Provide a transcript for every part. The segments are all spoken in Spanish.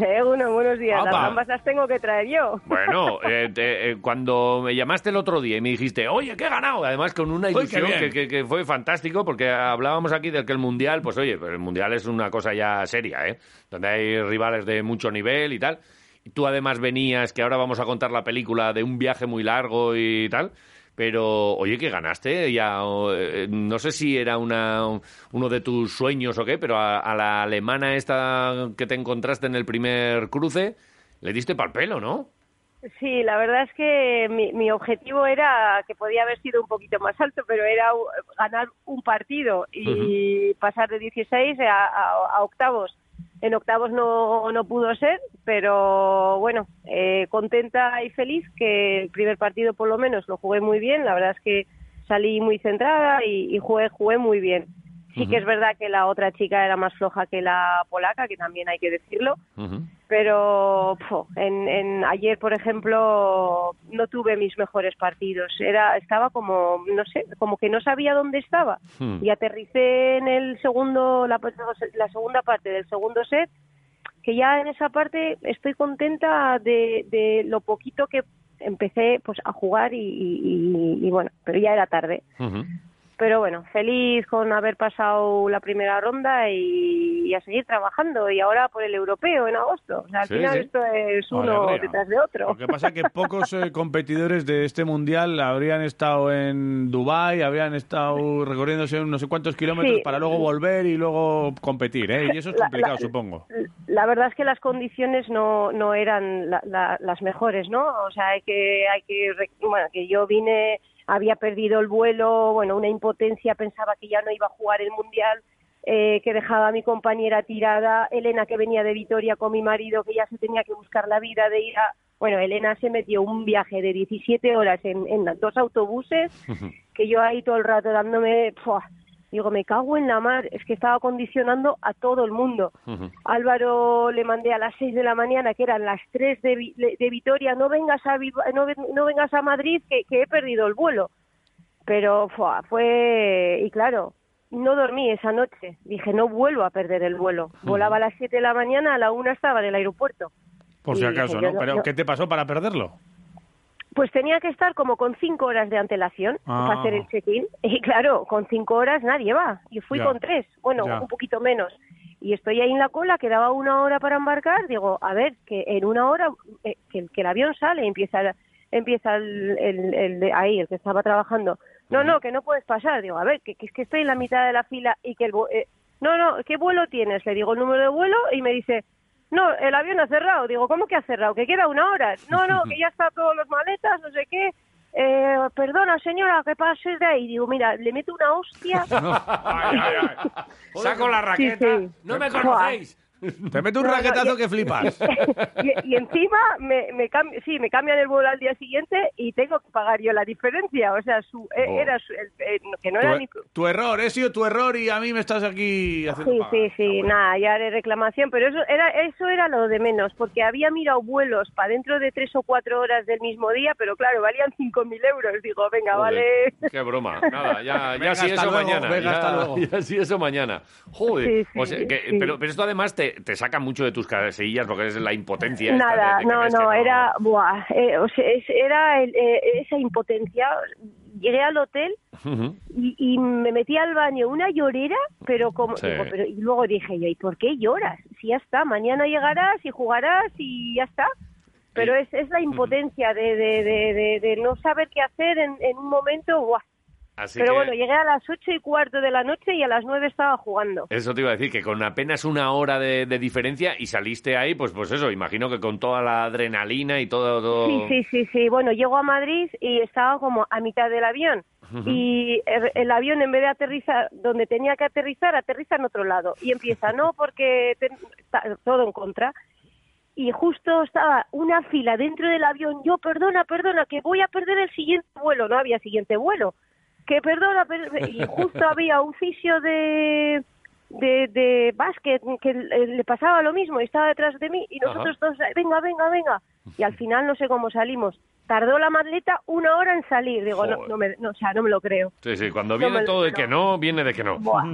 Eh, uno, buenos días. Apa. Las gambas las tengo que traer yo. Bueno, eh, te- eh, cuando me llamaste el otro día y me dijiste, oye, que he ganado, además con una ilusión que, que- que fue fantástico, porque hablábamos aquí de que el Mundial, pues oye, pues el Mundial es una cosa ya seria, ¿eh? Donde hay rivales de mucho nivel y tal. Y tú además venías, que ahora vamos a contar la película de un viaje muy largo y tal. Pero, oye, que ganaste ya, eh, no sé si era una, uno de tus sueños o qué, pero a, a la alemana esta que te encontraste en el primer cruce, le diste pal pelo, ¿no? Sí, la verdad es que mi, mi objetivo era, que podía haber sido un poquito más alto, pero era ganar un partido y pasar de 16 a, a- a octavos. En octavos no, no pudo ser, pero bueno, eh, contenta y feliz que el primer partido por lo menos lo jugué muy bien. La verdad es que salí muy centrada y, y jugué, jugué muy bien. Sí que es verdad que la otra chica era más floja que la polaca, que también hay que decirlo pero en, en ayer por ejemplo no tuve mis mejores partidos era estaba como no sé como que no sabía dónde estaba Hmm. y aterricé en el segundo la, la segunda parte del segundo set que ya en esa parte estoy contenta de, de lo poquito que empecé pues a jugar y, y- y- y bueno pero ya era tarde Ujú. Pero bueno, feliz con haber pasado la primera ronda y, y a seguir trabajando. Y ahora por el europeo en agosto. O sea, al Sí, final sí. esto es uno Alegría. detrás de otro. Lo que pasa es que pocos eh, competidores de este mundial habrían estado en Dubai, habrían estado recorriéndose no sé cuántos kilómetros Sí. para luego volver y luego competir, ¿eh? Y eso es complicado, la- supongo. La verdad es que las condiciones no, no eran la- la- las mejores, ¿no? O sea, hay que, hay que, re- bueno, que yo vine, había perdido el vuelo, bueno, una impotencia, pensaba que ya no iba a jugar el mundial, eh, que dejaba a mi compañera tirada, Elena que venía de Vitoria con mi marido, que ya se tenía que buscar la vida de ir a, bueno, Elena se metió un viaje de 17 horas en, en dos autobuses, que yo ahí todo el rato dándome, ¡fua! Digo, me cago en la mar, es que estaba condicionando a todo el mundo. Álvaro le mandé a las 6 de la mañana, que eran las 3 de, de Vitoria, no vengas a, no, ven- no vengas a Madrid, que, que he perdido el vuelo. Pero fue, y claro, no dormí esa noche. Dije, no vuelvo a perder el vuelo. Volaba a las 7 de la mañana, a la 1 estaba en el aeropuerto. Por si acaso, dije, yo ¿no? no- Pero no- ¿qué te pasó para perderlo? Pues tenía que estar como con cinco horas de antelación Ah. para hacer el check-in. Y claro, con cinco horas nadie va. Y fui Ya. con tres, bueno, Ya. un poquito menos. Y estoy ahí en la cola, quedaba una hora para embarcar. Digo, a ver, que en una hora, eh, que, el- que el avión sale, empieza, empieza el, el- el de ahí, el que estaba trabajando. No, no, que no puedes pasar. Digo, a ver, que, que es que estoy en la mitad de la fila y que el... eh, no, no, ¿qué vuelo tienes? Le digo el número de vuelo y me dice, no, el avión ha cerrado. Digo, ¿cómo que ha cerrado? Que queda una hora. No, no, que ya está todas las maletas, no sé qué. Eh, perdona, señora, que pases de ahí. Digo, mira, le meto una hostia. Ay, ay, ay. Saco la raqueta. sí. No me conocéis. Te meto un No, no, raquetazo y- que flipas. y, y encima me, me sí, me cambian el vuelo al día siguiente y tengo que pagar yo la diferencia. O sea, su, eh, Oh. era su- el- eh, que no era tu, ni... tu error, he sido tu error y a mí me estás aquí haciendo Sí, pagar. sí, sí, nada, ya haré reclamación, pero eso era, eso era lo de menos, porque había mirado vuelos para dentro de tres o cuatro horas del mismo día, pero claro, valían 5.000 euros. Digo, venga, Joder, vale. Qué broma. Nada, ya, Venga, ya sí hasta eso luego, mañana. venga, ya, hasta luego. ya sí eso mañana. Joder. Sí, sí, O sea, que- sí. pero, pero esto además te, te saca mucho de tus casillas porque es la impotencia. de- Nada, de que no, que no, era, buah, eh, o sea, es- era el- eh, esa impotencia. Llegué al hotel y, y me metí al baño una llorera, pero como Sí. digo, pero y luego dije yo, ¿y por qué lloras? Si ya está, mañana llegarás y jugarás y ya está. Pero es, es la impotencia de, de, de, de, de no saber qué hacer en, en un momento, buah. Así Pero que bueno, llegué a las ocho y cuarto de la noche y a las nueve estaba jugando. eso te iba a decir, que con apenas una hora de, de diferencia y saliste ahí, pues pues eso, imagino que con toda la adrenalina y todo... todo... Sí, sí, sí, sí. Bueno, llego a Madrid y estaba como a mitad del avión. Y el, el avión, en vez de aterrizar donde tenía que aterrizar, aterriza en otro lado. Y empieza, no, porque te- todo en contra. y justo estaba una fila dentro del avión. Yo, perdona, perdona, que voy a perder el siguiente vuelo. No había siguiente vuelo. Que perdona, per- y justo había un fisio de de, de básquet que le le pasaba lo mismo y estaba detrás de mí y nosotros todos, venga, venga, venga. Y al final no sé cómo salimos. Tardó la maleta una hora en salir. Digo, no, no, me, no, o sea, no me lo creo. Sí, sí, cuando viene todo de que no, viene de que no. Buah.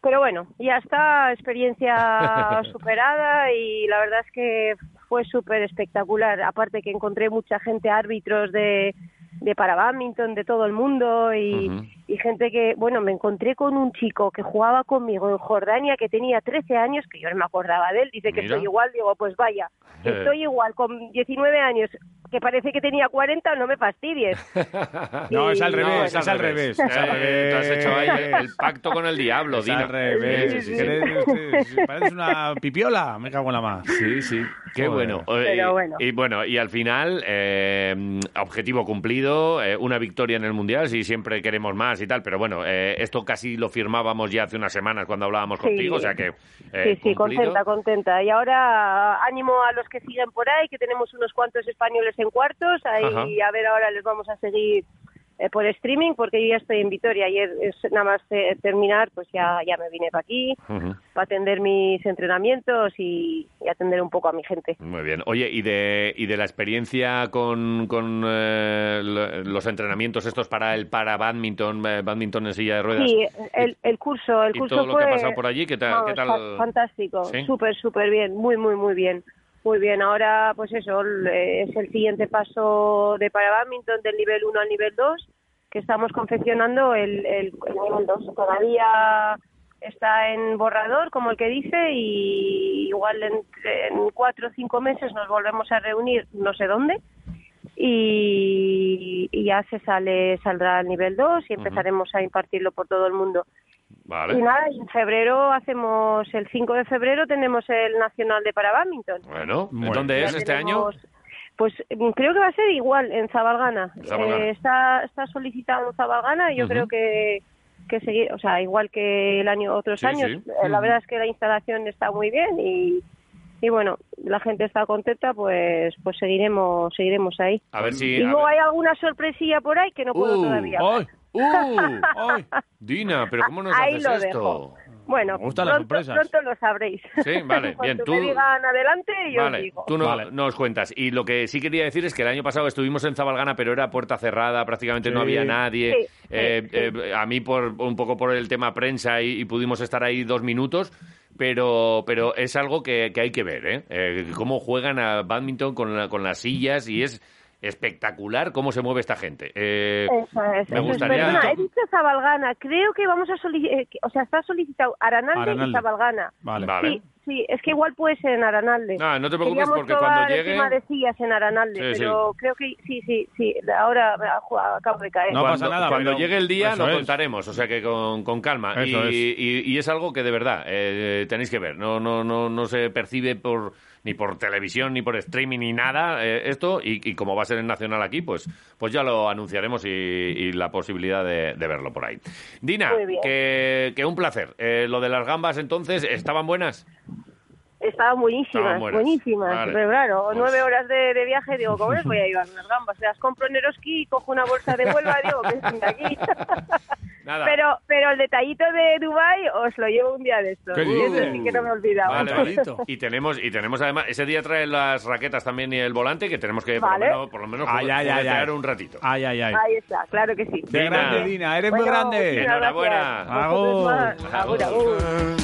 Pero bueno, ya está, experiencia superada y la verdad es que fue súper espectacular. Aparte que encontré mucha gente, árbitros de, de para badminton de todo el mundo y, Ujú. y gente que, bueno, me encontré con un chico que jugaba conmigo en Jordania que tenía 13 años, que yo no me acordaba de él, dice que estoy igual, digo, pues vaya, Eh. estoy igual con 19 años, que parece que tenía 40, no me fastidies. No, es al Y- revés, No, es al revés. Eh, es al Tú has hecho ahí revés. el pacto con el diablo, Es Dina. al revés. Sí, sí, sí. Pareces una pipiola. Me cago en la más. Sí, sí, qué Joder. bueno. Pero Eh, bueno. Y bueno, y al final, eh, objetivo cumplido, eh, una victoria en el Mundial, si siempre queremos más y tal, pero bueno, eh, esto casi lo firmábamos ya hace unas semanas cuando hablábamos Sí. contigo, o sea que... eh, sí, sí, cumplido. contenta, contenta. Y ahora ánimo a los que siguen por ahí, que tenemos unos cuantos españoles en cuartos. Ahí Ajá. a ver, ahora les vamos a seguir eh, por streaming, porque yo ya estoy en Vitoria. Ayer es nada más eh, terminar, pues ya, ya me vine para aquí, para atender mis entrenamientos y, y atender un poco a mi gente. Muy bien. Oye, ¿y de, y de la experiencia con, con eh, lo- los entrenamientos estos para el para badminton, eh, badminton en silla de ruedas? Sí, el, el curso, el y curso todo lo fue que ha pasado por allí, ¿qué tal? vamos, qué tal? fa- fantástico, ¿Sí? súper, súper bien, muy, muy, muy bien. Muy bien, ahora pues eso, eh, es el siguiente paso de para badminton del nivel 1 al nivel 2, que estamos confeccionando el, el, el nivel 2. Todavía está en borrador, como el que dice, y igual en, en cuatro o cinco meses nos volvemos a reunir, no sé dónde, y, y ya se sale saldrá al nivel 2 y empezaremos a impartirlo por todo el mundo. Vale. Y nada, en febrero hacemos, el 5 de febrero tenemos el Nacional de para badminton. Bueno, Bueno. ¿dónde Ya es este año? Pues mm, creo que va a ser igual en Zabalgana. Eh, está, está solicitado en Zabalgana y yo creo que que seguir, o sea, igual que el año otros Sí, años. sí. Eh, La verdad es que la instalación está muy bien y y bueno, la gente está contenta, pues pues seguiremos seguiremos ahí. A ver si... y a luego ver- hay alguna sorpresilla por ahí que no puedo Uh, todavía. ¡Ay! ¡Uh! ¡Ay! Dina, pero ¿cómo nos Ahí haces lo esto? dejo. Bueno, pronto, pronto lo sabréis. Sí, vale, bien, tú- me digan adelante, os Vale, digo. tú no- Vale. nos cuentas. Y lo que sí quería decir es que el año pasado estuvimos en Zabalgana, pero era puerta cerrada, prácticamente no había nadie. Sí, sí, Eh, sí. eh, a mí, por un poco por el tema prensa, y, y pudimos estar ahí dos minutos. Pero, pero es algo que, que hay que ver, ¿eh? Eh, Cómo juegan a badminton con, la- con las sillas y es espectacular cómo se mueve esta gente. Eh, Eso es, me eso es. Perdona, he dicho Zabalgana. Creo que vamos a solicitar, o sea, está solicitado Aranalde, Aranalde. y Zabalgana. Vale. Vale. Sí, es que igual puede ser en Aranalde. No, no te preocupes Queríamos porque cuando el llegue... tema de sillas en Aranalde, Sí, sí. pero creo que sí, sí, sí. Ahora acabo de caer. No cuando, pasa nada, Cuando pero- llegue el día lo contaremos, o sea que con, con calma. Y, es. y- y es algo que de verdad eh, tenéis que ver. No, no, no, no se percibe por ni por televisión, ni por streaming, ni nada eh, esto. Y, y como va a ser en Nacional aquí, pues, pues ya lo anunciaremos y, y la posibilidad de, de verlo por ahí. Dina, que, que un placer. Eh, lo de las gambas entonces, ¿estaban buenas? Estaban buenísimas, Estaban buenísimas. Vale. Pero claro, Pues- nueve horas de, de viaje, digo, ¿cómo les voy a llevar unas gambas? Las compro en Eroski, cojo una bolsa de Huelva, digo, que es de aquí. Nada. Pero, pero el detallito de Dubai os lo llevo un día de estos. ¿Qué Y eso sí que no me he olvidado. Vale. Y tenemos, y tenemos además, ese día traen las raquetas también y el volante, que tenemos que Vale. por lo menos, por lo menos Ay, ay, ay, un ratito. Ay, ay, ay. Ahí está, claro que sí. Dina. grande, Dina. Eres muy Bueno, grande. muchísimas Enhorabuena. Agur, agur.